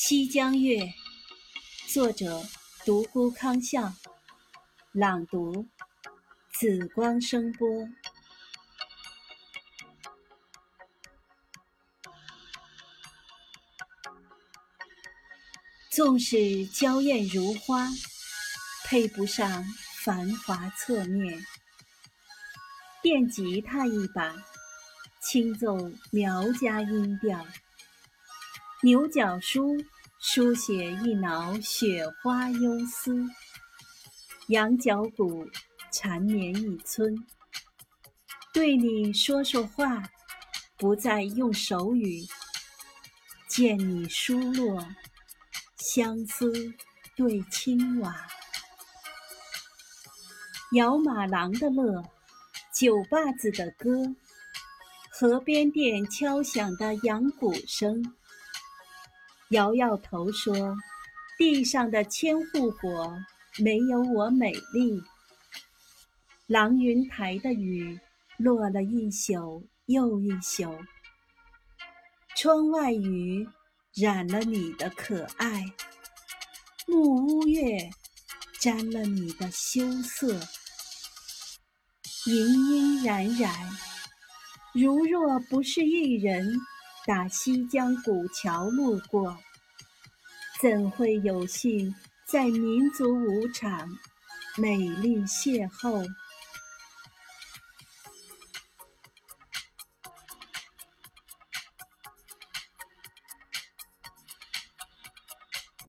西江月》，作者独孤康笑，朗读紫光声波。纵使娇艳如花，配不上繁华侧面。电吉他一把，轻奏苗家音调；牛角书书写一挠雪花幽思；羊角鼓缠绵一村。对你说说话，不再用手语。见你疏落，相思对青瓦。摇马郎的乐。酒吧子的歌，河边店敲响的羊鼓声，摇摇头说：“地上的千户果没有我美丽。”郎云台的雨落了一宿又一宿，窗外雨染了你的可爱，木屋月沾了你的羞涩。萦萦冉冉，如若不是一人打西江古桥路过，怎会有幸在民族舞场美丽邂逅？